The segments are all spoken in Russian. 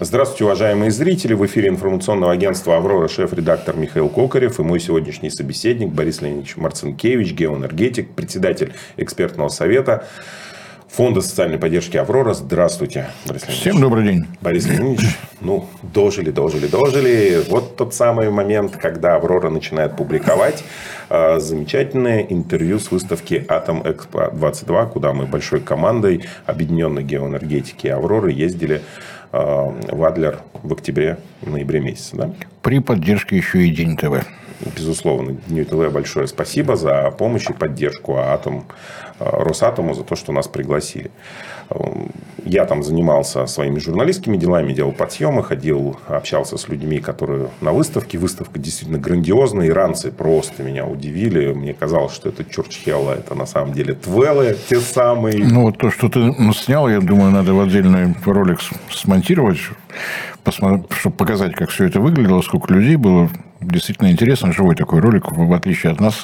Здравствуйте, уважаемые зрители. В эфире информационного агентства «Аврора» шеф-редактор Михаил Кокарев и мой сегодняшний собеседник Борис Леонидович Марцинкевич, геоэнергетик, председатель экспертного совета Фонда социальной поддержки «Аврора». Здравствуйте, Борис Леонидович. Всем добрый день. Борис Леонидович, ну, дожили, дожили, дожили. Вот тот самый момент, когда «Аврора» начинает публиковать э, замечательное интервью с выставки «Атом Экспо-22», куда мы большой командой объединенной геоэнергетики «Авроры» ездили в Адлер в октябре, ноябре месяце. Да? При поддержке еще и День ТВ. Безусловно, Дню ТВ большое спасибо за помощь и поддержку Атом, э, Росатому за то, что нас пригласили. Я там занимался своими журналистскими делами, делал подъемы, ходил, общался с людьми, которые на выставке. Выставка действительно грандиозная. Иранцы просто меня удивили. Мне казалось, что это Чурчхелла, это на самом деле Твеллы, те самые. Ну, вот то, что ты снял, я думаю, надо в отдельный ролик смонтировать, чтобы показать, как все это выглядело, сколько людей было. Действительно интересно, живой такой ролик, в отличие от нас,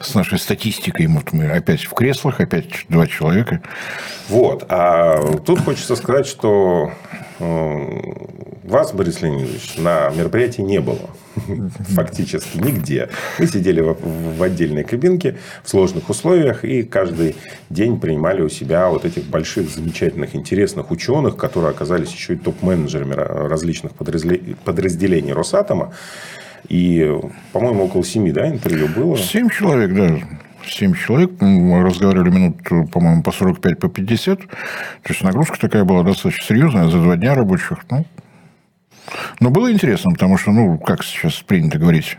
с нашей статистикой. Вот мы опять в креслах, опять два человека. Вот. А тут хочется сказать, что э, вас, Борис Леонидович, на мероприятии не было. Фактически нигде. Вы сидели в отдельной кабинке в сложных условиях и каждый день принимали у себя вот этих больших, замечательных, интересных ученых, которые оказались еще и топ-менеджерами различных подразделений Росатома. И, по-моему, около семи, да, интервью было? Семь человек, да. Семь человек. Мы разговаривали минут, по-моему, по 45, по 50. То есть, нагрузка такая была достаточно серьезная за два дня рабочих. Ну, но было интересно, потому что, ну, как сейчас принято говорить,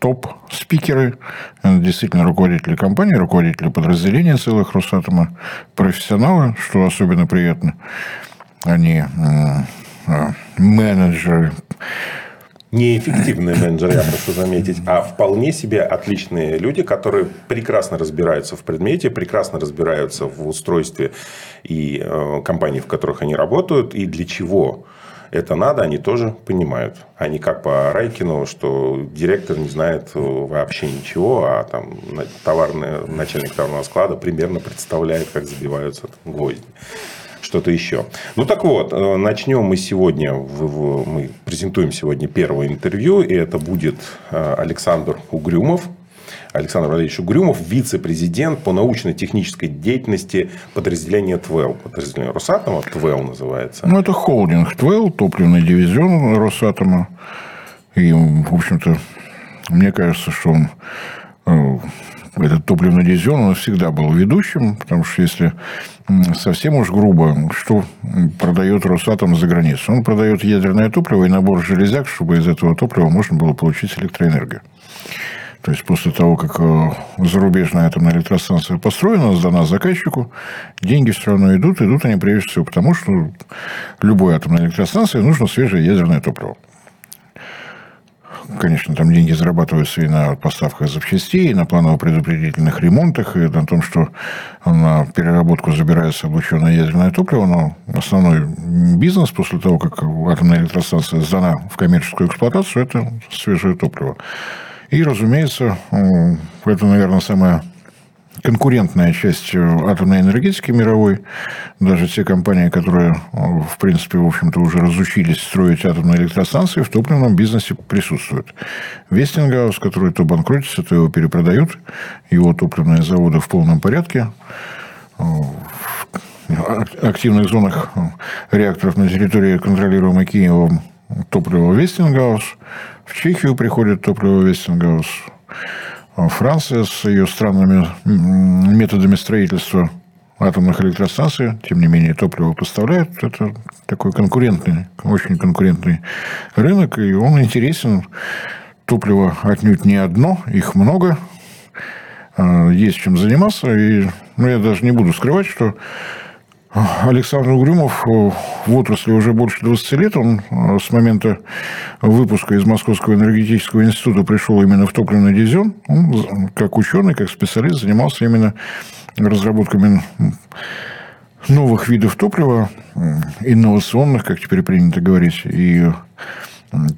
топ-спикеры, действительно руководители компании, руководители подразделения целых Росатома, профессионалы, что особенно приятно. Они э, менеджеры, неэффективные менеджеры, я прошу заметить, а вполне себе отличные люди, которые прекрасно разбираются в предмете, прекрасно разбираются в устройстве и э, компаний, в которых они работают, и для чего это надо, они тоже понимают. Они как по Райкину, что директор не знает вообще ничего, а там товарный, начальник товарного склада примерно представляет, как забиваются гвозди что-то еще. Ну так вот, э, начнем мы сегодня, мы презентуем сегодня первое интервью, и это будет э, Александр Угрюмов, Александр Валерьевич Угрюмов, вице-президент по научно-технической деятельности подразделения ТВЭЛ. Подразделение Росатома, ТВЭЛ называется. Ну, это холдинг ТВЭЛ, топливный дивизион Росатома. И, в общем-то, мне кажется, что он э, этот топливный дивизион, он всегда был ведущим, потому что если совсем уж грубо, что продает Росатом за границу? Он продает ядерное топливо и набор железяк, чтобы из этого топлива можно было получить электроэнергию. То есть, после того, как э, зарубежная атомная электростанция построена, сдана заказчику, деньги все равно идут. Идут они прежде всего потому, что любой атомной электростанции нужно свежее ядерное топливо. Конечно, там деньги зарабатываются и на поставках запчастей, и на планово-предупредительных ремонтах, и на том, что на переработку забирается облученное ядерное топливо, но основной бизнес после того, как атомная электростанция сдана в коммерческую эксплуатацию, это свежее топливо. И, разумеется, это, наверное, самое конкурентная часть э, атомной энергетики мировой. Даже те компании, которые, э, в принципе, в общем-то, уже разучились строить атомные электростанции, в топливном бизнесе присутствуют. Вестингаус, который то банкротится, то его перепродают. Его топливные заводы в полном порядке. Э, активных зонах реакторов на территории, контролируемой Киевом, топливо Вестингаус. В Чехию приходит топливо Вестингаус. Франция с ее странными методами строительства атомных электростанций, тем не менее, топливо поставляет. Это такой конкурентный, очень конкурентный рынок, и он интересен. Топливо отнюдь не одно, их много. А, есть чем заниматься. И ну, я даже не буду скрывать, что Александр Угрюмов э, в отрасли уже больше 20 лет. Он э, с момента выпуска из Московского энергетического института пришел именно в топливный дивизион. Он, как ученый, как специалист, занимался именно разработками новых видов топлива, инновационных, как теперь принято говорить. И,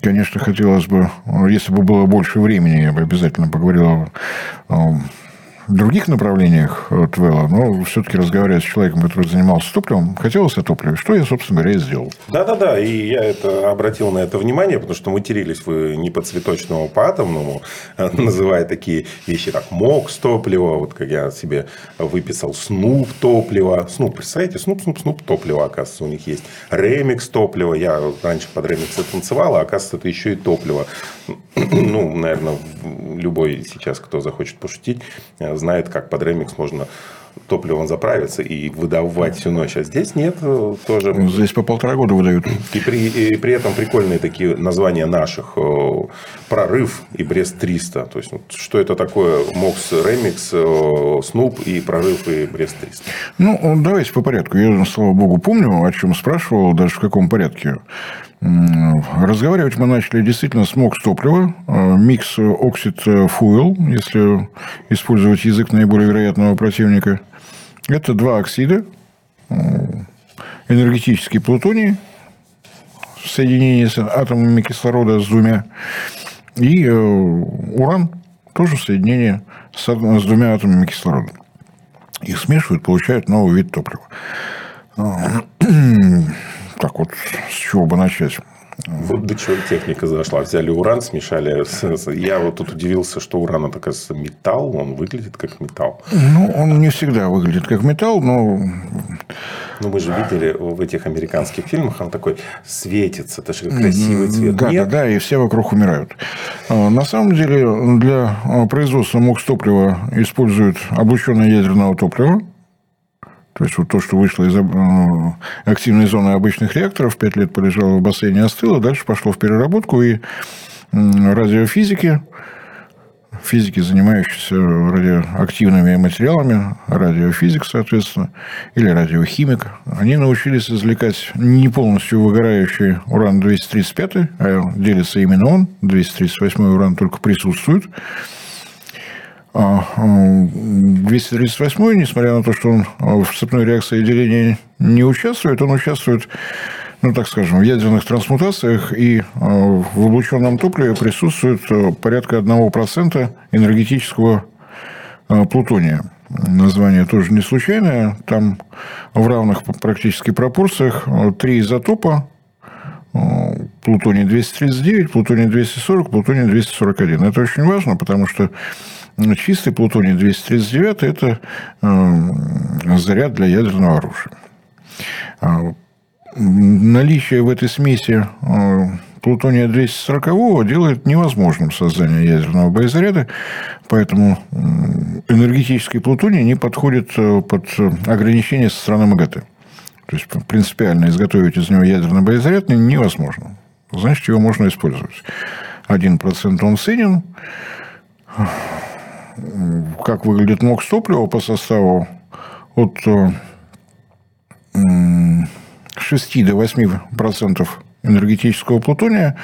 конечно, хотелось бы, если бы было больше времени, я бы обязательно поговорил о других направлениях Твелла, но все-таки разговаривая с человеком, который занимался топливом, хотелось о топливе, что я, собственно говоря, и сделал. Да-да-да, и я это обратил на это внимание, потому что матерились вы не по цветочному, а по атомному, называя такие вещи, как МОКС топливо, вот как я себе выписал СНУП топливо. СНУП, представляете, СНУП, СНУП, СНУП топливо, оказывается, у них есть. Ремикс топливо, я раньше под ремикс танцевал, а оказывается, это еще и топливо. Ну, наверное, любой сейчас, кто захочет пошутить, знает, как под ремикс можно топливом заправиться и выдавать всю ночь. А здесь нет э, тоже. Ну, здесь по полтора года выдают. И при, и при этом прикольные такие названия наших. Э, Прорыв и Брест-300. То есть, что это такое? Мокс Ремикс, Снуп и Прорыв и Брест-300. Ну, давайте по порядку. Я, слава богу, помню, о чем спрашивал, даже в каком порядке. Разговаривать мы начали действительно с МОКС топлива, э, микс оксид фуэл, если использовать язык наиболее вероятного противника. Это два оксида, э, энергетический плутоний, соединение с атомами кислорода с двумя, и э, уран, тоже соединение с, с двумя атомами кислорода. Их смешивают, получают новый вид топлива так вот, с чего бы начать? Вот до чего техника зашла. Взяли уран, смешали. Я вот тут удивился, что уран это, кажется, металл. Он выглядит как металл. Ну, он не всегда выглядит как металл, но... Ну, мы же видели в этих американских фильмах, он такой светится. Это же красивый цвет. Да, Нет? да, да, и все вокруг умирают. А, на самом деле, для а, производства МОКС топлива используют облученное ядерного топлива. То есть, вот то, что вышло из э, активной зоны обычных реакторов, 5 лет полежало в бассейне, остыло, дальше пошло в переработку, и радиофизики, физики, занимающиеся радиоактивными материалами, радиофизик, соответственно, или радиохимик, они научились извлекать не полностью выгорающий уран-235, а делится именно он, 238 уран только присутствует, 238, а, несмотря на то, что он в цепной реакции деления не участвует, он участвует, ну, так скажем, в ядерных трансмутациях, и а, в облученном топливе присутствует а, порядка 1% энергетического плутония. Название тоже не случайное. Там в равных практически пропорциях три изотопа плутоний-239, плутоний-240, плутоний-241. Это очень важно, потому что чистый плутоний-239 – это э, заряд для ядерного оружия. А, наличие в этой смеси э, плутония-240 делает невозможным создание ядерного боезаряда, поэтому энергетический плутоний не подходит э, под ограничения со стороны МАГАТЭ. То есть, принципиально изготовить из него ядерный боезаряд невозможно. Значит, его можно использовать. Один процент он ценен, как выглядит МОКС топлива по составу от 6 до 8 процентов энергетического плутония,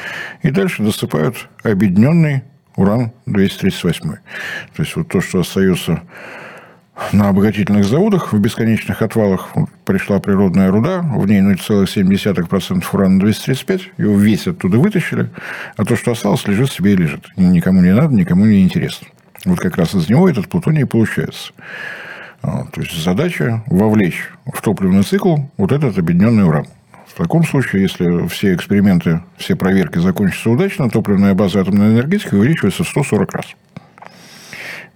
и дальше досыпают объединенный уран-238. То есть, вот то, что остается на обогатительных заводах в бесконечных отвалах пришла природная руда, в ней 0,7% урана-235, его весь оттуда вытащили, а то, что осталось, лежит себе и лежит. Никому не надо, никому не интересно. Вот как раз из него этот плутоний получается. А, то есть задача вовлечь в топливный цикл вот этот объединенный уран. В таком случае, если все эксперименты, все проверки закончатся удачно, топливная база атомной энергетики увеличивается в 140 раз.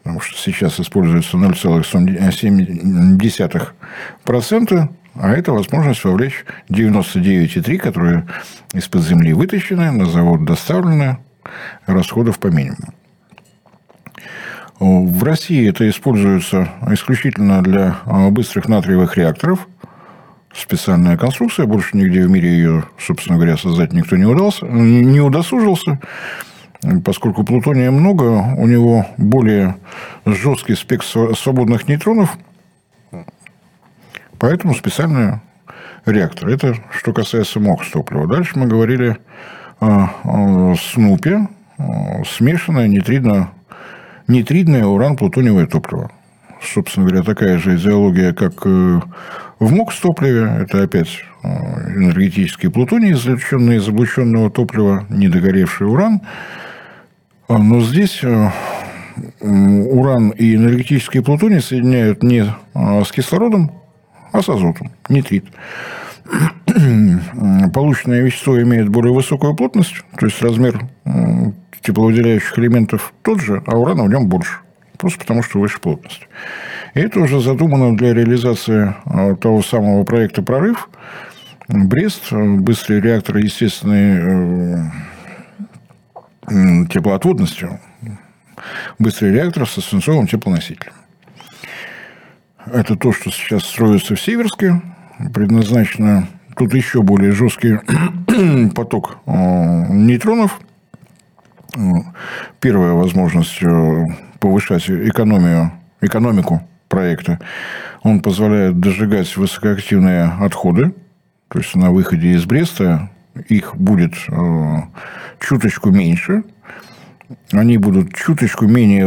Потому что сейчас используется 0,7%, а это возможность вовлечь 99,3, которые из-под земли вытащены, на завод доставлены, расходов по минимуму. В России это используется исключительно для а, быстрых натриевых реакторов. Специальная конструкция, больше нигде в мире ее, собственно говоря, создать никто не удался, не удосужился. Поскольку плутония много, у него более жесткий спектр свободных нейтронов, поэтому специальный реактор. Это что касается МОКС топлива. Дальше мы говорили о, СНУПе, смешанное нитридно нитридное уран-плутониевое топливо. Собственно говоря, такая же идеология, как э, в МОКС-топливе. Это опять э, энергетический плутоний, извлеченный из облученного топлива, недогоревший уран. А, но здесь э, уран и энергетический плутоний соединяют не с кислородом, а с азотом, нитрит. Полученное вещество имеет более высокую плотность, то есть размер тепловыделяющих элементов тот же, а урана в нем больше. Просто потому, что выше плотность. И это уже задумано для реализации а, того самого проекта «Прорыв». Брест, быстрый реактор естественной э, теплоотводностью, быстрый реактор со свинцовым теплоносителем. Это то, что сейчас строится в Северске, предназначено тут еще более жесткий поток э, нейтронов. Первая возможность э, повышать экономию, экономику проекта. Он позволяет дожигать высокоактивные отходы. То есть на выходе из Бреста их будет э, чуточку меньше, они будут чуточку менее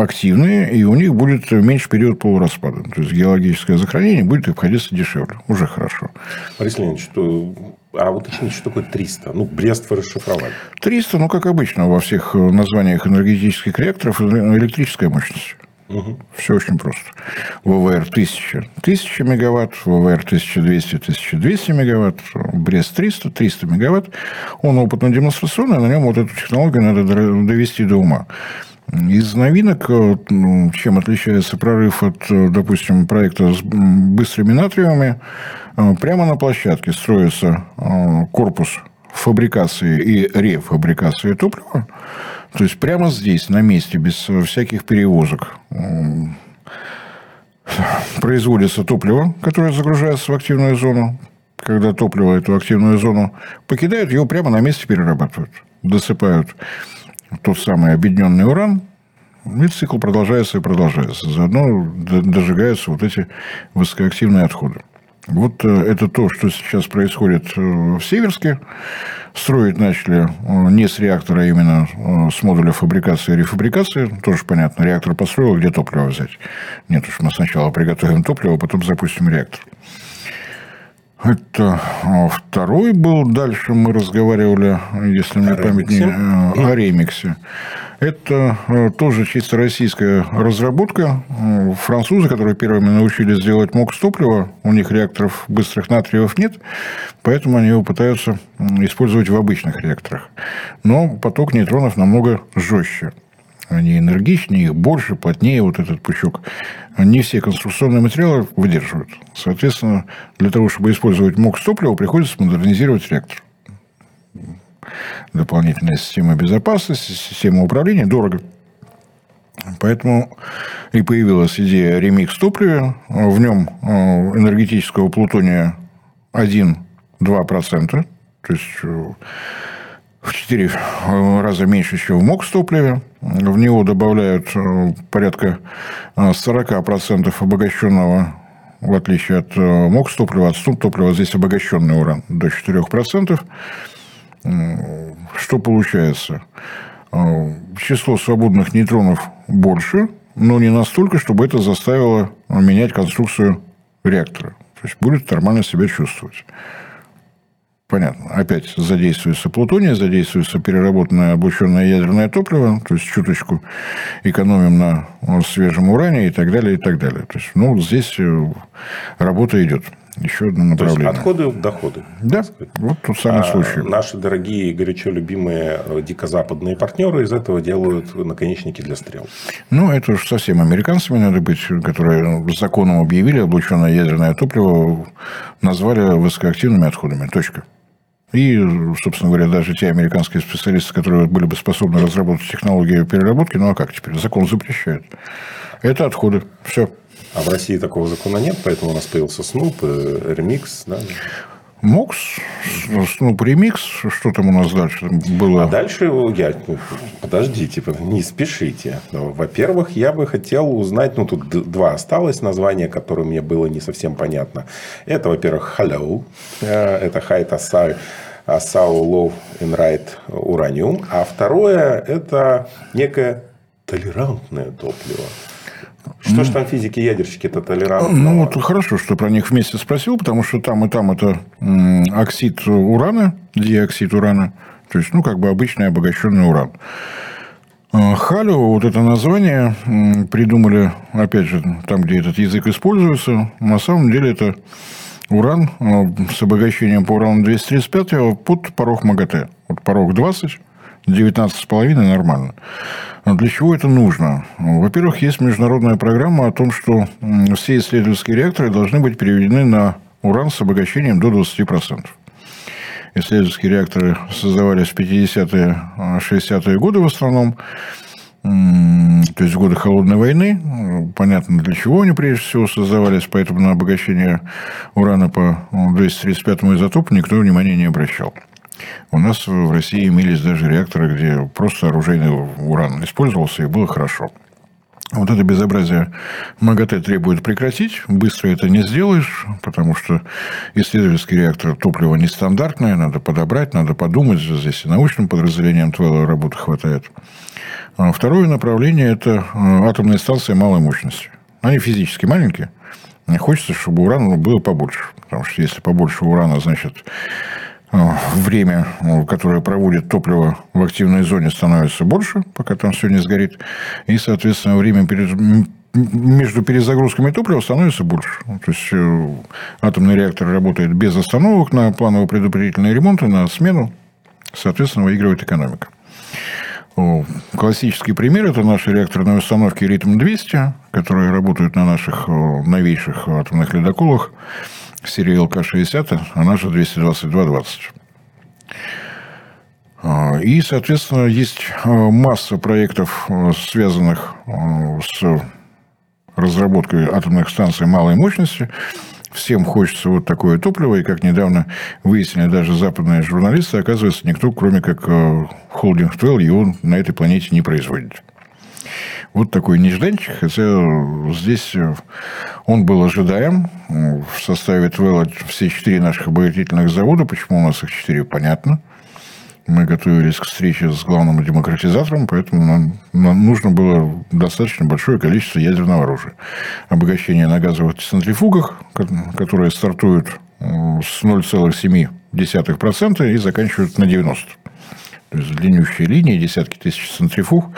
активные, и у них будет меньше период полураспада. То есть геологическое захоронение будет обходиться дешевле. Уже хорошо. Борис Леонидович, что... а уточните, что такое 300? Ну, Брест вы расшифровали. 300, ну, как обычно во всех названиях энергетических реакторов, электрическая мощность. Угу. Все очень просто. ВВР 1000 – 1000 мегаватт, ВВР 1200 – 1200 мегаватт, Брест 300 – 300 мегаватт. Он опытно-демонстрационный, на нем вот эту технологию надо довести до ума. Из новинок, э, ну, чем отличается прорыв от, э, допустим, проекта с быстрыми натриумами, э, прямо на площадке строится корпус фабрикации и рефабрикации топлива. То есть прямо здесь, на месте, без всяких перевозок, производится топливо, которое загружается в активную зону. Когда топливо эту активную зону покидают, его прямо на месте перерабатывают. Досыпают тот самый объединенный уран, и цикл продолжается и продолжается. Заодно дожигаются вот эти высокоактивные отходы. Вот э, это то, что сейчас происходит э, в Северске. Строить начали э, не с реактора, а именно с модуля фабрикации и рефабрикации. Тоже понятно, реактор построил, где топливо взять. Нет уж, мы сначала приготовим топливо, потом запустим реактор. Это второй был. Дальше мы разговаривали, если мне память не... О ремиксе. Это э, тоже чисто российская разработка. Э, французы, которые первыми научились делать МОКС топлива, у них реакторов быстрых натриевых нет, поэтому они его пытаются использовать в обычных реакторах. Но поток нейтронов намного жестче. Они энергичнее, их больше, плотнее вот этот пучок. Не все конструкционные материалы выдерживают. Соответственно, для того, чтобы использовать МОКС топлива, приходится модернизировать реактор дополнительная система безопасности, система управления дорого. Поэтому и появилась идея ремикс топлива. В нем э, энергетического плутония 1-2%. То есть э, в 4 э, раза меньше, чем в МОКС топливе. В него добавляют порядка 40% обогащенного в отличие от МОКС топлива, от СТУП топлива, здесь обогащенный уран до 4% что получается? Число свободных нейтронов больше, но не настолько, чтобы это заставило менять конструкцию реактора. То есть будет нормально себя чувствовать. Понятно. Опять задействуется плутоний, задействуется переработанное облученное ядерное топливо, то есть чуточку экономим на свежем уране и так далее, и так далее. То есть, ну, здесь э, работа идет. Еще одно направление. То есть отходы в доходы. Да, вот тот самый а случай. Наши дорогие, горячо любимые э, дикозападные партнеры из этого делают наконечники для стрел. Ну, это уж совсем американцами надо быть, которые законом объявили облученное ядерное топливо, назвали высокоактивными отходами. Точка. И, собственно говоря, даже те американские специалисты, которые были бы способны разработать технологию переработки, ну а как теперь? Закон запрещает. Это отходы. Все. А в России такого закона нет, поэтому у нас появился Снуп, ремикс. Да? Мокс, Снуп ремикс, что там у нас дальше было? А дальше я... Подождите, не спешите. Ну, во-первых, я бы хотел узнать... Ну, тут два осталось названия, которые мне было не совсем понятно. Это, во-первых, Hello. Э, это Asai. Asau Low and Right Uranium. А второе – это некое толерантное топливо. Что ж там физики-ядерщики-то толерантны? Ну, вот хорошо, что про них вместе спросил, потому что там и там это оксид урана, диоксид урана, то есть, ну, как бы обычный обогащенный уран. Халю, вот это название придумали, опять же, там, где этот язык используется. На самом деле это уран с обогащением по урану 235 под порог МАГАТЭ. Вот порог 20, 19,5 нормально. Но для чего это нужно? Во-первых, есть международная программа о том, что все исследовательские реакторы должны быть переведены на уран с обогащением до 20%. Исследовательские реакторы создавались в 50-е, 60-е годы в основном, то есть в годы Холодной войны. Понятно, для чего они прежде всего создавались, поэтому на обогащение урана по 235 изотопу никто внимания не обращал. У нас в России имелись даже реакторы, где просто оружейный уран использовался, и было хорошо. Вот это безобразие МАГАТЭ требует прекратить. Быстро это не сделаешь, потому что исследовательский реактор топлива нестандартное, надо подобрать, надо подумать. Здесь и научным подразделением твоего работы хватает. А второе направление – это э, атомные станции малой мощности. Они физически маленькие. Хочется, чтобы урана было побольше. Потому что если побольше урана, значит, время, э, которое проводит топливо в активной зоне, становится больше, пока там все не сгорит. И, соответственно, время перед между перезагрузками топлива становится больше. То есть атомный реактор работает без остановок на планово-предупредительные ремонты, на смену. Соответственно, выигрывает экономика. Классический пример – это наши реакторные установки «Ритм-200», которые работают на наших новейших атомных ледоколах серии ЛК-60, а наша 222-20. И, соответственно, есть масса проектов, связанных с разработкой атомных станций малой мощности – всем хочется вот такое топливо, и как недавно выяснили даже западные журналисты, оказывается, никто, кроме как э, холдинг Твелл, его на этой планете не производит. Вот такой нежданчик, хотя здесь э, он был ожидаем. В составе Твелла все четыре наших обогатительных завода. Почему у нас их четыре, понятно. Мы готовились к встрече с главным демократизатором, поэтому нам, нам нужно было достаточно большое количество ядерного оружия. Обогащение на газовых центрифугах, которые стартуют с 0,7% и заканчивают на 90%. То есть длиннющие линии, десятки тысяч центрифуг,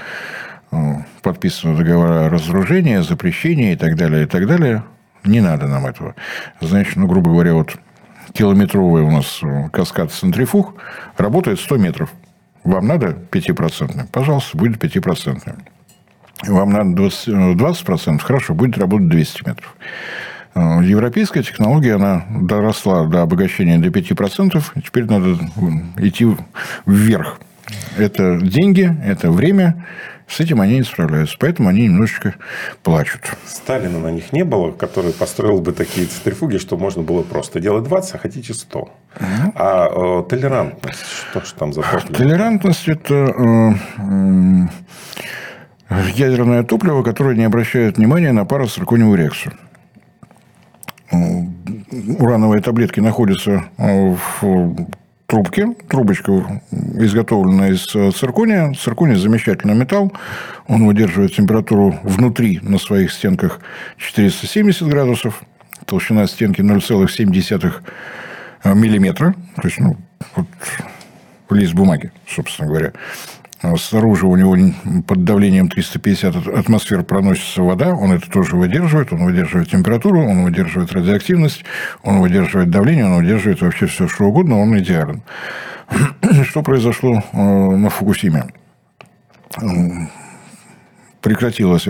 подписаны договора о разоружении, запрещении и так далее, и так далее. Не надо нам этого. Значит, ну, грубо говоря, вот километровый у нас э, каскад центрифуг, работает 100 метров. Вам надо 5%? Пожалуйста, будет 5%. Вам надо 20%? 20% э, хорошо, будет работать 200 метров. Э, европейская технология, она доросла до обогащения до 5%, и теперь надо идти вверх. Это деньги, это время, с этим они не справляются. Поэтому они немножечко плачут. Сталина на них не было, который построил бы такие центрифуги, что можно было просто делать 20, а хотите 100. Угу. А э, толерантность, что же там за топливо? Толерантность – это э, э, ядерное топливо, которое не обращает внимания на парациркониевую реакцию урановые таблетки находятся в трубки, трубочка изготовлена из э, циркония. Цирконий – замечательный металл. Он выдерживает температуру внутри на своих стенках 470 градусов. Толщина стенки 0,7 э, миллиметра. То есть, ну, вот лист бумаги, собственно говоря. А снаружи у него под давлением 350 атмосфер проносится вода, он это тоже выдерживает, он выдерживает температуру, он выдерживает радиоактивность, он выдерживает давление, он выдерживает вообще все, что угодно, он идеален. Что произошло э, на Фукусиме? прекратилось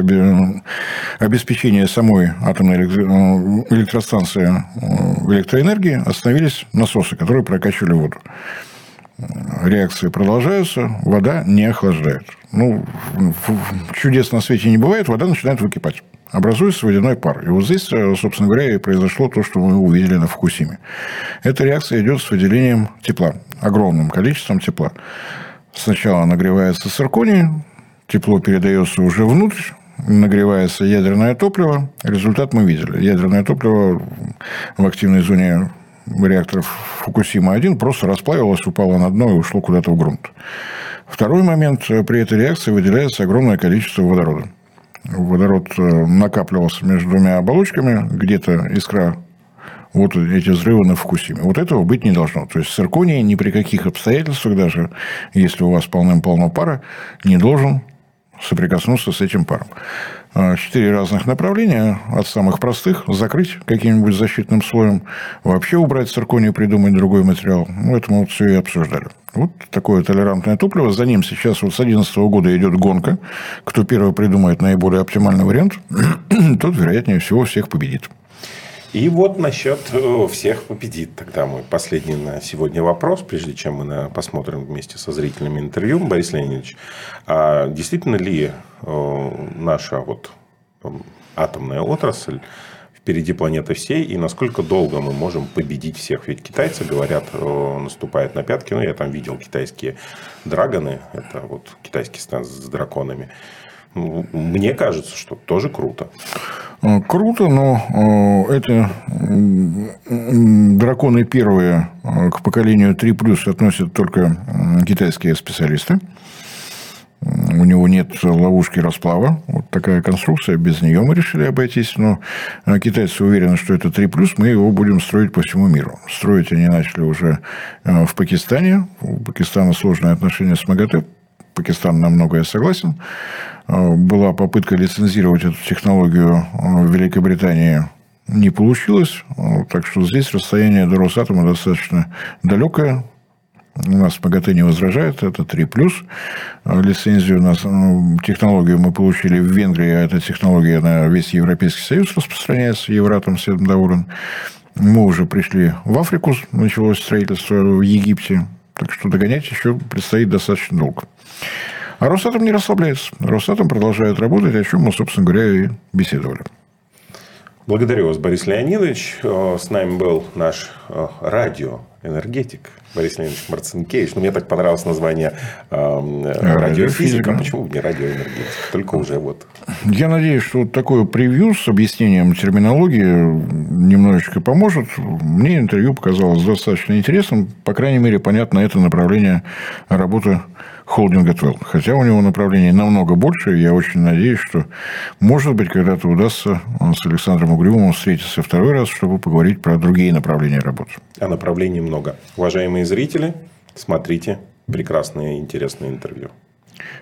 обеспечение самой атомной э, электростанции э, электроэнергии, остановились насосы, которые прокачивали воду реакции продолжаются, вода не охлаждает. Ну, чудес на свете не бывает, вода начинает выкипать. Образуется водяной пар. И вот здесь, э, собственно говоря, и произошло то, что мы увидели на Фукусиме. Эта реакция идет с выделением тепла, огромным количеством тепла. Сначала нагревается цирконий, тепло передается уже внутрь, нагревается ядерное топливо. Результат мы видели. Ядерное топливо в активной зоне реакторов Фукусима-1 просто расплавилось, упало на дно и ушло куда-то в грунт. Второй момент. При этой реакции выделяется огромное количество водорода. Водород э, накапливался между двумя оболочками, где-то искра вот эти взрывы на Фукусиме. Вот этого быть не должно. То есть цирконий ни при каких обстоятельствах, даже если у вас полным-полно пара, не должен соприкоснуться с этим паром. А, четыре разных направления, от самых простых, закрыть каким-нибудь защитным слоем, вообще убрать цирконий, придумать другой материал. Ну, это мы вот все и обсуждали. Вот такое толерантное топливо. За ним сейчас вот с 2011 года идет гонка. Кто первый придумает наиболее оптимальный вариант, тот, вероятнее всего, всех победит. И вот насчет э, всех победит. Тогда мой последний на сегодня вопрос, прежде чем мы посмотрим вместе со зрителями интервью. Борис Леонидович, а действительно ли э, наша вот атомная отрасль впереди планеты всей, и насколько долго мы можем победить всех. Ведь китайцы, говорят, э, наступают на пятки. Ну, я там видел китайские драгоны, это вот китайский стенд с драконами. Мне кажется, что тоже круто. Э, круто, но э, это драконы первые э, к поколению 3 плюс относят только китайские специалисты. У него нет ловушки расплава. Вот такая конструкция. Без нее мы решили обойтись. Но китайцы уверены, что это 3 плюс. Мы его будем строить по всему миру. Строить они начали уже в Пакистане. У Пакистана сложные отношения с МАГАТЭ. Пакистан на многое согласен. Э, была попытка лицензировать эту технологию э, в Великобритании. Не получилось. Э, так что здесь расстояние до Росатома достаточно далекое. У нас МАГАТЭ не возражает, это 3+. Лицензию на технологию мы получили в Венгрии, а эта технология на весь Европейский Союз распространяется, Евратом всем доволен. Мы уже пришли в Африку, началось строительство в Египте, так что догонять еще предстоит достаточно долго. А Росатом не расслабляется. Росатом продолжает работать, о чем мы, собственно говоря, и беседовали. Благодарю вас, Борис Леонидович. С нами был наш радиоэнергетик Борис Леонидович Марцинкевич. Ну, мне так понравилось название э, радиофизика. Почему не радиоэнергетик? Только уже вот. Я надеюсь, что вот такое превью с объяснением терминологии немножечко поможет. Мне интервью показалось достаточно интересным. По крайней мере, понятно это направление работы холдинга Твелл. Хотя у него направлений намного больше. Я очень надеюсь, что, может быть, когда-то удастся с Александром Угрюмовым встретиться второй раз, чтобы поговорить про другие направления работы. А направлений много. Уважаемые зрители, смотрите прекрасные интересные интервью.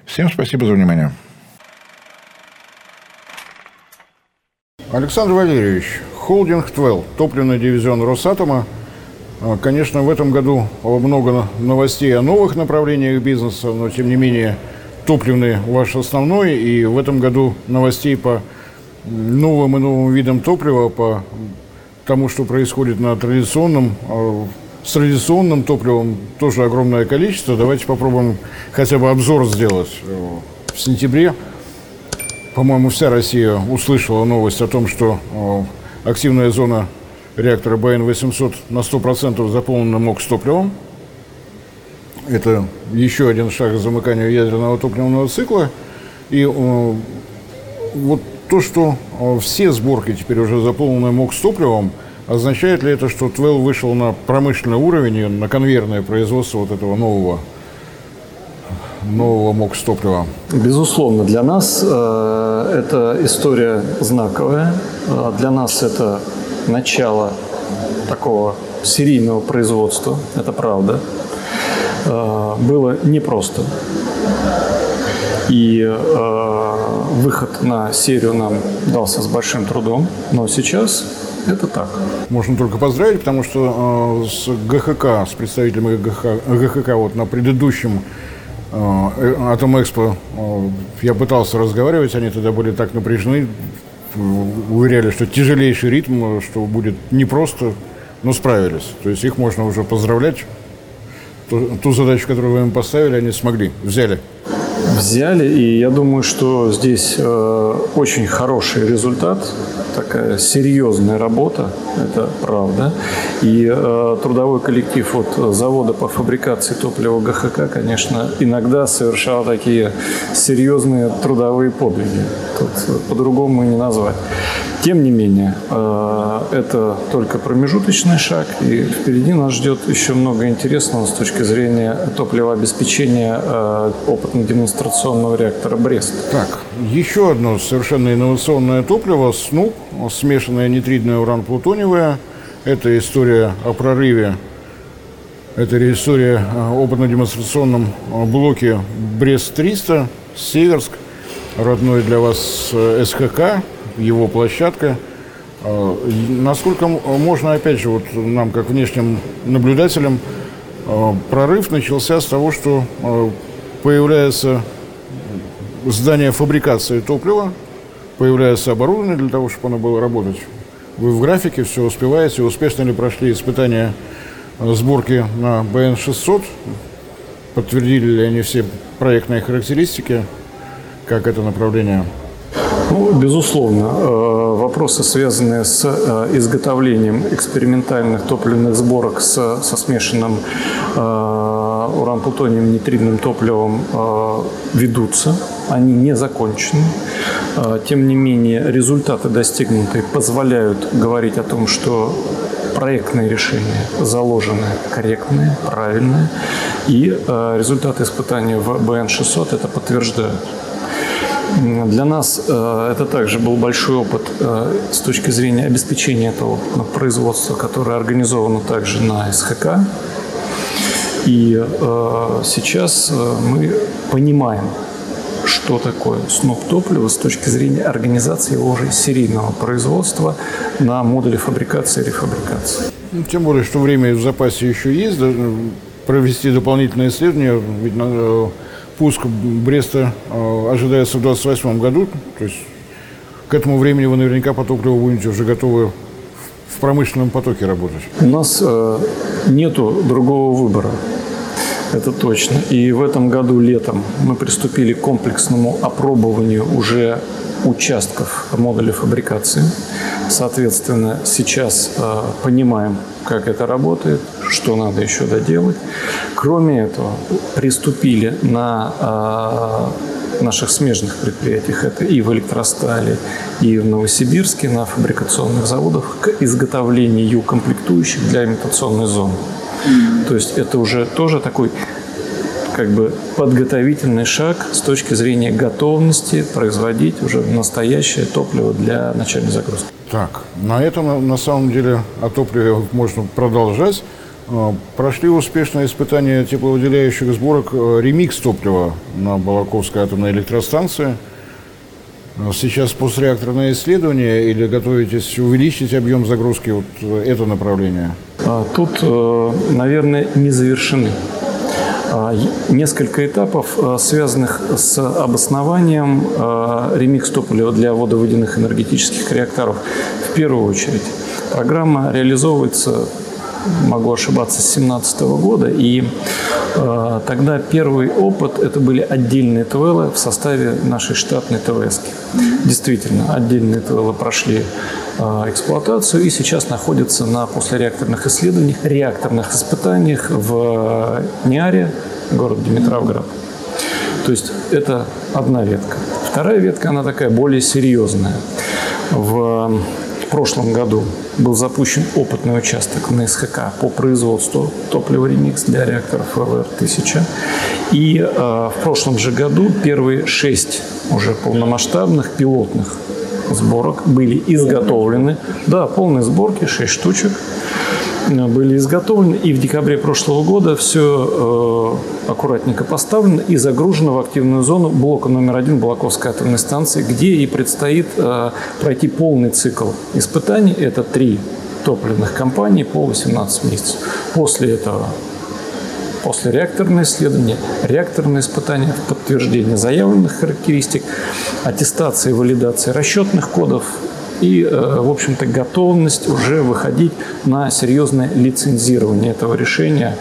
Всем спасибо за внимание. Александр Валерьевич, холдинг Твелл, топливный дивизион Росатома – конечно, в этом году много новостей о новых направлениях бизнеса, но тем не менее топливный ваш основной. И в этом году новостей по новым и новым видам топлива, по тому, что происходит на традиционном, а, с традиционным топливом тоже огромное количество. Давайте попробуем хотя бы обзор сделать. В сентябре, по-моему, вся Россия услышала новость о том, что а, активная зона реактора БН-800 на 100% заполнены МОК с топливом. Это еще один шаг к замыканию ядерного топливного цикла. И э, вот то, что э, все сборки теперь уже заполнены МОК с топливом, означает ли это, что ТВЭЛ вышел на промышленный уровень на конвейерное производство вот этого нового нового МОК с топлива? Безусловно, для нас э, эта история знаковая. Э, для нас это начало такого серийного производства, это правда, э, было непросто. И э, выход на серию нам дался с большим трудом, но сейчас это так. Можно только поздравить, потому что э, с ГХК, с представителями ГХК, ГХК вот на предыдущем э, Атом Экспо э, я пытался разговаривать, они тогда были так напряжены, уверяли, что тяжелейший ритм, что будет непросто, но справились. То есть их можно уже поздравлять. Ту, ту задачу, которую вы им поставили, они смогли, взяли. Взяли, и я думаю, что здесь э, очень хороший результат, такая серьезная работа, это правда. И э, трудовой коллектив от завода по фабрикации топлива ГХК, конечно, иногда совершал такие серьезные трудовые подвиги. Тут по-другому не назвать. Тем не менее, э, это только промежуточный шаг, и впереди нас ждет еще много интересного с точки зрения топливообеспечения э, опытно-демонстрационного реактора «Брест». Так, еще одно совершенно инновационное топливо – СНУП, смешанное нитридное уран-плутониевое. Это история о прорыве это история о опытно-демонстрационном блоке Брест-300, Северск. родной для вас СХК, его площадка. Насколько можно, опять же, вот нам, как внешним наблюдателям, прорыв начался с того, что появляется здание фабрикации топлива, появляется оборудование для того, чтобы оно было работать. Вы в графике все успеваете, успешно ли прошли испытания сборки на БН-600, подтвердили ли они все проектные характеристики, как это направление ну, безусловно, э, вопросы, связанные с э, изготовлением экспериментальных топливных сборок с, со смешанным э, уран-плутонием нитридным топливом ведутся. Они не закончены. Тем не менее, результаты достигнутые позволяют говорить о том, что проектные решения заложены корректные, правильные, и результаты испытаний в БН-600 это подтверждают. Для нас э, это также был большой опыт э, с точки зрения обеспечения этого производства, которое организовано также на СХК. И э, сейчас мы понимаем, что такое сноп топлива с точки зрения организации его уже серийного производства на модуле фабрикации и рефабрикации. Ну, тем более, что время в запасе еще есть, провести дополнительные исследования, ведь Пуск Бреста э, ожидается в 2028 году. То есть к этому времени вы наверняка по топливу будете уже готовы в промышленном потоке работать. У нас э, нету другого выбора. Это точно. И в этом году летом мы приступили к комплексному опробованию уже участков модуля фабрикации. Соответственно, сейчас э, понимаем, как это работает, что надо еще доделать. Кроме этого, приступили на э, наших смежных предприятиях, это и в Электростале, и в Новосибирске, на фабрикационных заводах, к изготовлению комплектующих для имитационной зоны. То есть это уже тоже такой как бы подготовительный шаг с точки зрения готовности производить уже настоящее топливо для начальной загрузки. Так, на этом на самом деле о топливе можно продолжать. А, прошли успешное испытание тепловыделяющих сборок э, ремикс топлива на Балаковской атомной электростанции. Сейчас постреакторное исследование или готовитесь увеличить объем загрузки вот э, это направление? А, тут, э, наверное, не завершены. А, несколько этапов, а, связанных с обоснованием а, ремикс топлива для водоводяных энергетических реакторов. В первую очередь, программа реализовывается могу ошибаться, с 2017 года. И э, тогда первый опыт – это были отдельные ТВЛ в составе нашей штатной ТВС. Действительно, отдельные ТВЛ прошли э, эксплуатацию и сейчас находятся на послереакторных исследованиях, реакторных испытаниях в Ниаре, город Димитровград. То есть это одна ветка. Вторая ветка, она такая более серьезная. В прошлом году был запущен опытный участок на СХК по производству топлива ремикс для реакторов ВВР-1000. И э, в прошлом же году первые шесть уже полномасштабных пилотных сборок были изготовлены. Да, полные сборки, 6 штучек были изготовлены. И в декабре прошлого года все э, аккуратненько поставлено и загружено в активную зону блока номер один Балаковской атомной станции, где и предстоит э, пройти полный цикл испытаний. Это три топливных компаний по 18 месяцев. После этого после реакторное исследование, реакторное испытание, подтверждение заявленных характеристик, аттестация и валидация расчетных кодов и, э, в общем-то, готовность уже выходить на серьезное лицензирование этого решения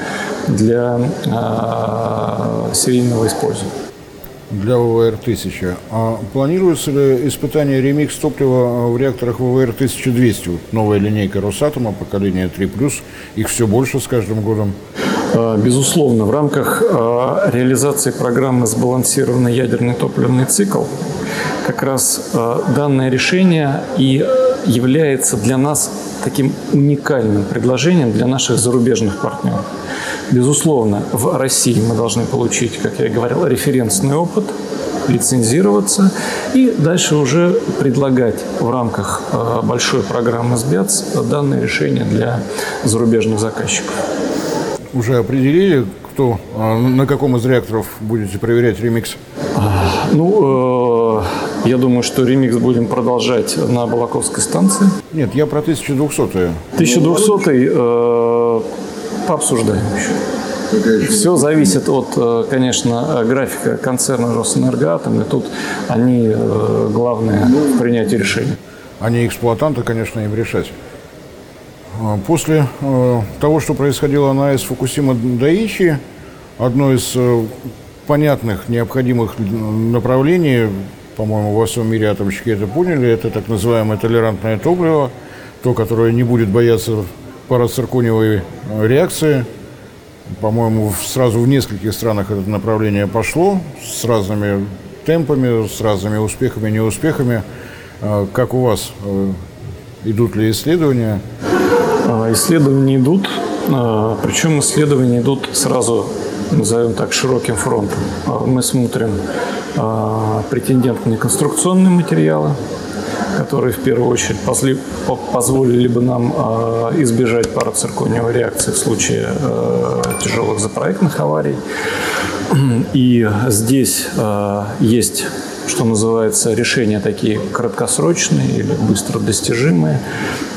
для э, серийного использования. Для ВВР-1000. А планируется ли испытание ремикс топлива в реакторах ВВР-1200? Вот новая линейка Росатома, поколение 3+, их все больше с каждым годом. Э, безусловно, в рамках реализации программы «Сбалансированный ядерный топливный цикл» как раз э, данное решение и является для нас таким уникальным предложением для наших зарубежных партнеров. Безусловно, в России мы должны получить, как я и говорил, референсный опыт, лицензироваться и дальше уже предлагать в рамках э, большой программы СБЯЦ данное решение для зарубежных заказчиков. Уже определили, кто, э, на каком из реакторов будете проверять ремикс? Ну, Я думаю, что ремикс будем продолжать на Балаковской станции. Нет, я про 1200-е. 1200 э, пообсуждаем еще. Все зависит от, э, конечно, графика концерна Росэнергоатом, и тут они э, главные в принятии решений. Они эксплуатанты, конечно, им решать. А, после э, того, что происходило на АЭС Фукусима Даичи, одно из понятных, необходимых направлений, по-моему, во всем мире атомщики это поняли, это так называемое толерантное топливо, то, которое не будет бояться парациркониевой э, реакции. По-моему, сразу в нескольких странах это направление пошло с разными темпами, с разными успехами неуспехами. А, как у вас? Идут ли исследования? Исследования идут, причем исследования идут сразу, назовем так, широким фронтом. А, мы смотрим претендентные на конструкционные материалы, которые в первую очередь позволили бы нам избежать парациркониевой реакции в случае тяжелых запроектных аварий. И здесь есть что называется, решения такие краткосрочные или быстро достижимые.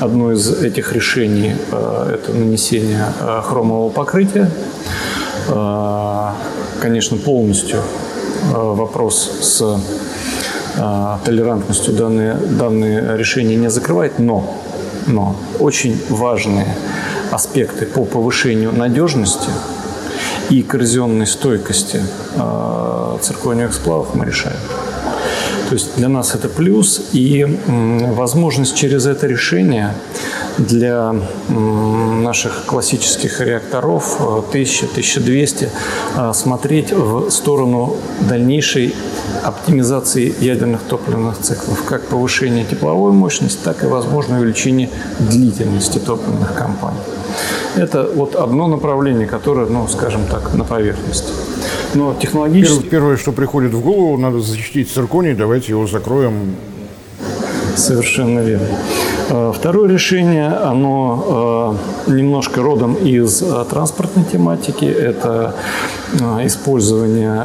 Одно из этих решений это нанесение хромового покрытия. Э, конечно, полностью вопрос с толерантностью данные, данные решения не закрывает, но, но очень важные аспекты по повышению надежности и коррозионной стойкости циркониевых сплавов мы решаем. То есть для нас это плюс и возможность через это решение для наших классических реакторов 1000-1200 э, э, смотреть в сторону дальнейшей оптимизации ядерных топливных циклов, как повышение тепловой мощности, так и, возможно, увеличение длительности топливных кампаний. Это вот одно направление, которое, ну, скажем так, на поверхности. Но технологически... Первое, что приходит в голову, надо защитить цирконий, давайте его закроем. Совершенно верно. Э, второе решение, оно э, немножко родом из э, транспортной тематики. Это использование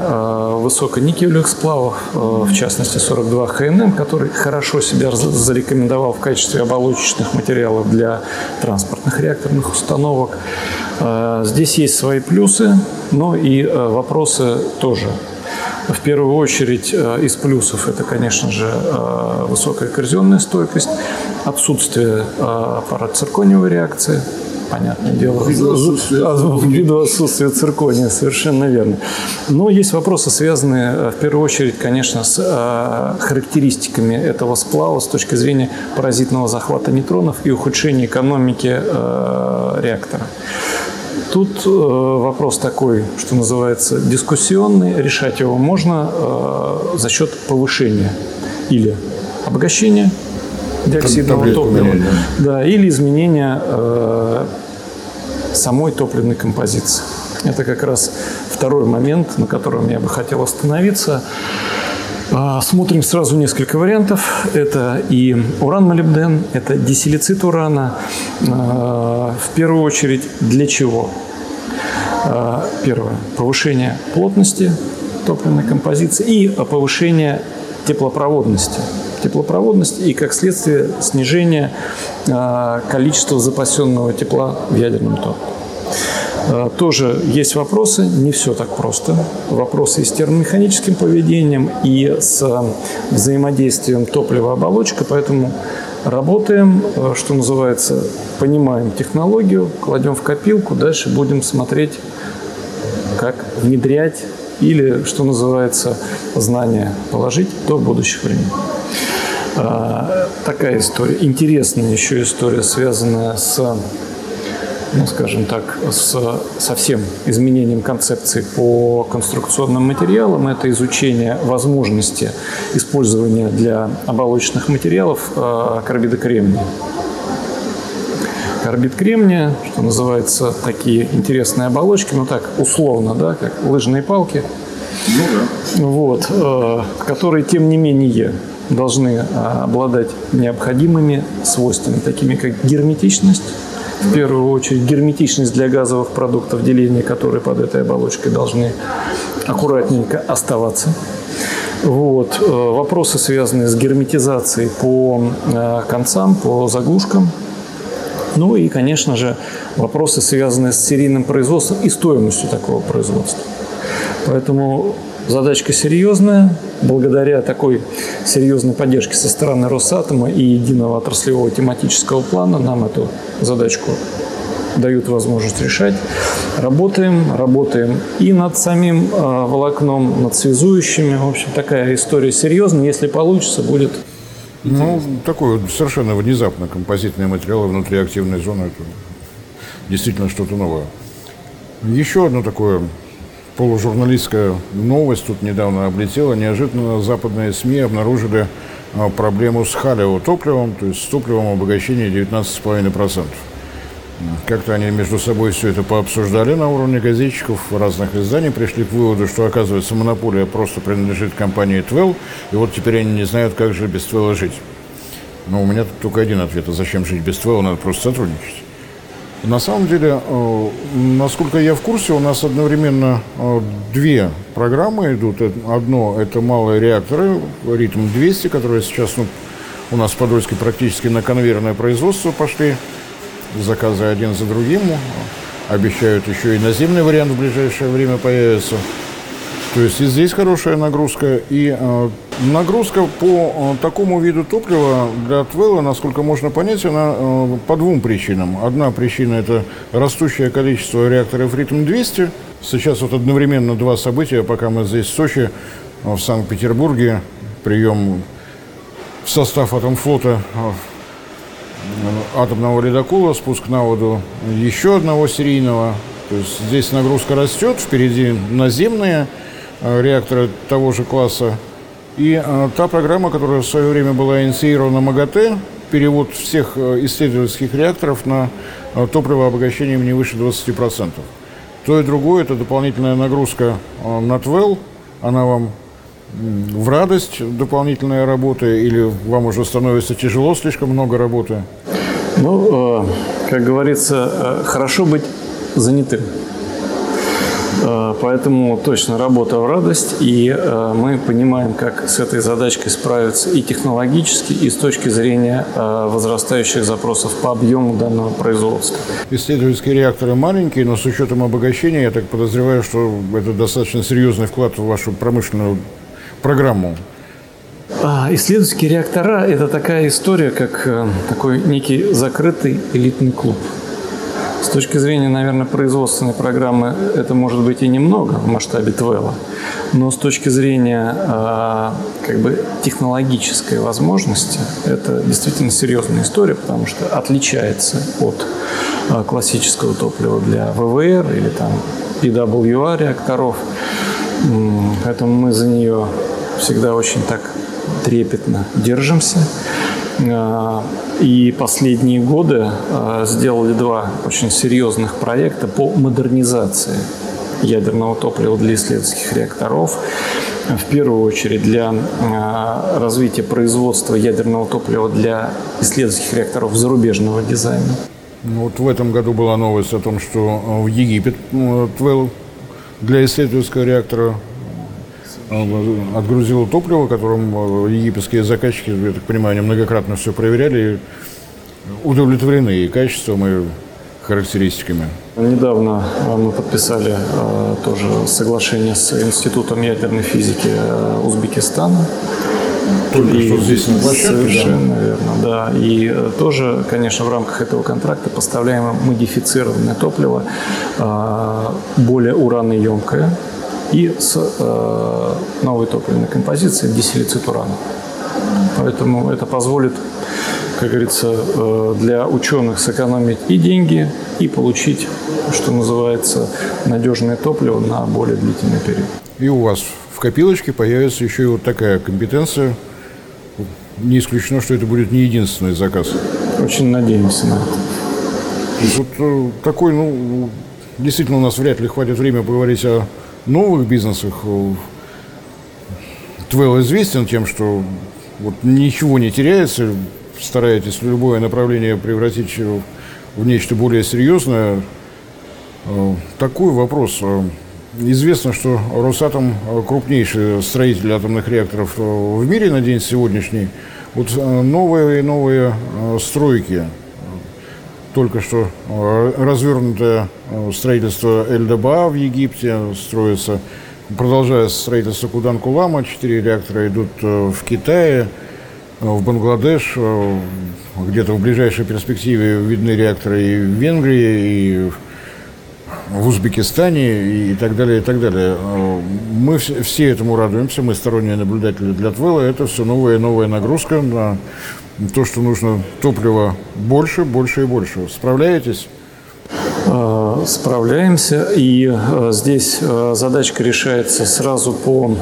высоконикелевых сплавов, в частности 42 ХНМ, который хорошо себя зарекомендовал в качестве оболочечных материалов для транспортных реакторных установок. Здесь есть свои плюсы, но и вопросы тоже в первую очередь э, из плюсов это, конечно же, э, высокая коррозионная стойкость, отсутствие э, парациркониевой реакции, понятное дело, ввиду ввиду отсутствия циркония, совершенно верно. Но есть вопросы, связанные в первую очередь, конечно, с характеристиками этого сплава с точки зрения паразитного захвата нейтронов и ухудшения экономики реактора. Тут э, вопрос такой, что называется, дискуссионный. Решать его можно э, за счет повышения или обогащения диоксидного топлива, да, или изменения э, самой топливной композиции. Это как раз второй момент, на котором я бы хотел остановиться. А, смотрим сразу несколько вариантов. Это и уран-молибден, это десилицит урана. А, в первую очередь для чего? А, первое – повышение плотности топливной композиции и повышение теплопроводности. Теплопроводность и, как следствие, снижение количества запасенного тепла в ядерном топливе. Э, тоже есть вопросы, не все так просто. Вопросы и с термомеханическим поведением, и с взаимодействием топлива-оболочка, поэтому работаем, э, что называется, понимаем технологию, кладем в копилку, дальше будем смотреть, как внедрять или, что называется, знания положить до будущих времен. Э, такая история. Интересная еще история, связанная с ну, скажем так, с совсем изменением концепции по конструкционным материалам. Это изучение возможности использования для оболочечных материалов э, карбида кремния. Карбид кремния, что называется, такие интересные оболочки, ну так, условно, да, как лыжные палки, ну, да. вот, э, которые, тем не менее, должны э, обладать необходимыми свойствами, такими как герметичность, в первую очередь герметичность для газовых продуктов деления, которые под этой оболочкой должны аккуратненько оставаться. Вот. Вопросы, связанные с герметизацией по концам, по заглушкам. Ну и, конечно же, вопросы, связанные с серийным производством и стоимостью такого производства. Поэтому задачка серьезная. Благодаря такой серьезной поддержке со стороны Росатома и единого отраслевого тематического плана нам эту задачку дают возможность решать. Работаем, работаем и над самим э, волокном, над связующими. В общем, такая история серьезная. Если получится, будет ну, такой вот совершенно внезапно композитные материалы внутри активной зоны. Это действительно что-то новое. Еще одно такое полужурналистская новость тут недавно облетела. Неожиданно западные СМИ обнаружили а, проблему с халио топливом, то есть с топливом обогащения 19,5%. Как-то они между собой все это пообсуждали на уровне газетчиков разных изданий, пришли к выводу, что, оказывается, монополия просто принадлежит компании Твел, и вот теперь они не знают, как же без Твела жить. Но у меня тут только один ответ, а зачем жить без Твела, надо просто сотрудничать. На самом деле, э, насколько я в курсе, у нас одновременно э, две программы идут. Одно – это малые реакторы, ритм 200, которые сейчас ну, у нас в Подольске практически на конвейерное производство пошли. Заказы один за другим. Обещают еще и наземный вариант в ближайшее время появится. То есть и здесь хорошая нагрузка. И э, нагрузка по э, такому виду топлива для Твелла, насколько можно понять, она э, по двум причинам. Одна причина – это растущее количество реакторов ритм-200. Сейчас вот одновременно два события, пока мы здесь в Сочи, в Санкт-Петербурге, прием в состав Атомфлота атомного ледокола, спуск на воду еще одного серийного. То есть здесь нагрузка растет, впереди наземные – Э, реактора того же класса. И э, та программа, которая в свое время была инициирована МАГАТЭ, перевод всех э, исследовательских реакторов на топливо обогащением не выше 20%. То и другое – это дополнительная нагрузка на ТВЕЛ. Она вам в радость дополнительная работа или вам уже становится тяжело, слишком много работы? Ну, как говорится, хорошо быть занятым. Э, поэтому точно работа в радость, и э, мы понимаем, как с этой задачкой справиться и технологически, и с точки зрения э, возрастающих запросов по объему данного производства. Исследовательские реакторы маленькие, но с учетом обогащения, я так подозреваю, что это достаточно серьезный вклад в вашу промышленную программу. А, исследовательские реактора – это такая история, как такой некий закрытый элитный клуб – с точки зрения, наверное, производственной программы это может быть и немного в масштабе Твела, но с точки зрения э, как бы технологической возможности это действительно серьезная история, потому что отличается от э, классического топлива для ВВР или там PWR реакторов. Поэтому мы за нее всегда очень так трепетно держимся. А, и последние годы а, сделали два очень серьезных проекта по модернизации ядерного топлива для исследовательских реакторов. В первую очередь для а, развития производства ядерного топлива для исследовательских реакторов зарубежного дизайна. Ну, вот в этом году была новость о том, что в Египет ну, для исследовательского реактора отгрузил топливо, которым э, египетские заказчики, я так понимаю, они многократно все проверяли и удовлетворены и качеством, и характеристиками. Недавно э, мы подписали э, тоже соглашение с Институтом ядерной физики э, Узбекистана. Только и что здесь на площадке. Совершенно да? верно, да. И э, тоже, конечно, в рамках этого контракта поставляем модифицированное топливо, э, более ураноемкое, и с э, новой топливной композицией дисилицит урана. Поэтому это позволит, как говорится, э, для ученых сэкономить и деньги, и получить, что называется, надежное топливо на более длительный период. И у вас в копилочке появится еще и вот такая компетенция. Не исключено, что это будет не единственный заказ. Очень надеемся на это. Вот э, такой, ну, действительно у нас вряд ли хватит времени поговорить о новых бизнесах э, Твел известен тем, что вот ничего не теряется, стараетесь любое направление превратить в нечто более серьезное. Э, такой вопрос. Э, Известно, что Росатом крупнейший строитель атомных реакторов в мире на день сегодняшний. Вот новые и новые стройки. Только что развернутое строительство Эльдаба в Египте строится. Продолжается строительство Кудан-Кулама. Четыре реактора идут в Китае, в Бангладеш. Где-то в ближайшей перспективе видны реакторы и в Венгрии, и в Узбекистане и так далее, и так далее. Мы все этому радуемся, мы сторонние наблюдатели для ТВЭЛа. Это все новая и новая нагрузка на то, что нужно топлива больше, больше и больше. Справляетесь? Э, справляемся, и э, здесь э, задачка решается сразу по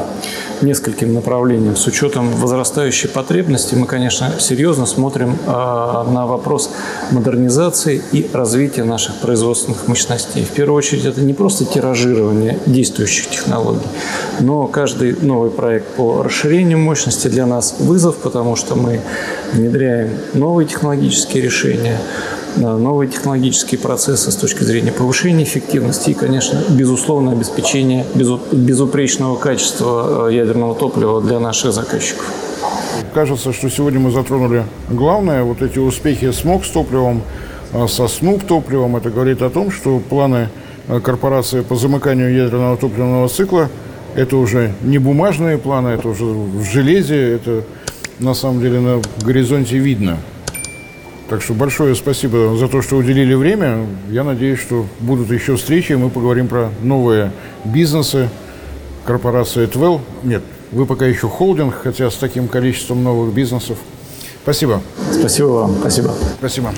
нескольким направлениям. С учетом возрастающей потребности мы, конечно, серьезно смотрим на вопрос модернизации и развития наших производственных мощностей. В первую очередь это не просто тиражирование действующих технологий, но каждый новый проект по расширению мощности для нас вызов, потому что мы внедряем новые технологические решения, новые технологические процессы с точки зрения повышения эффективности и, конечно, безусловно, обеспечения безупречного качества э, ядерного топлива для наших заказчиков. Кажется, что сегодня мы затронули главное, вот эти успехи с МОК с топливом, э, со СНУП топливом. Это говорит о том, что планы э, корпорации по замыканию ядерного топливного цикла это уже не бумажные планы, это уже в железе, это на самом деле на горизонте видно. Так что большое спасибо за то, что уделили время. Я надеюсь, что будут еще встречи, мы поговорим про новые бизнесы корпорации Твел. Нет, вы пока еще холдинг, хотя с таким количеством новых бизнесов. Спасибо. Спасибо вам. Спасибо. Спасибо.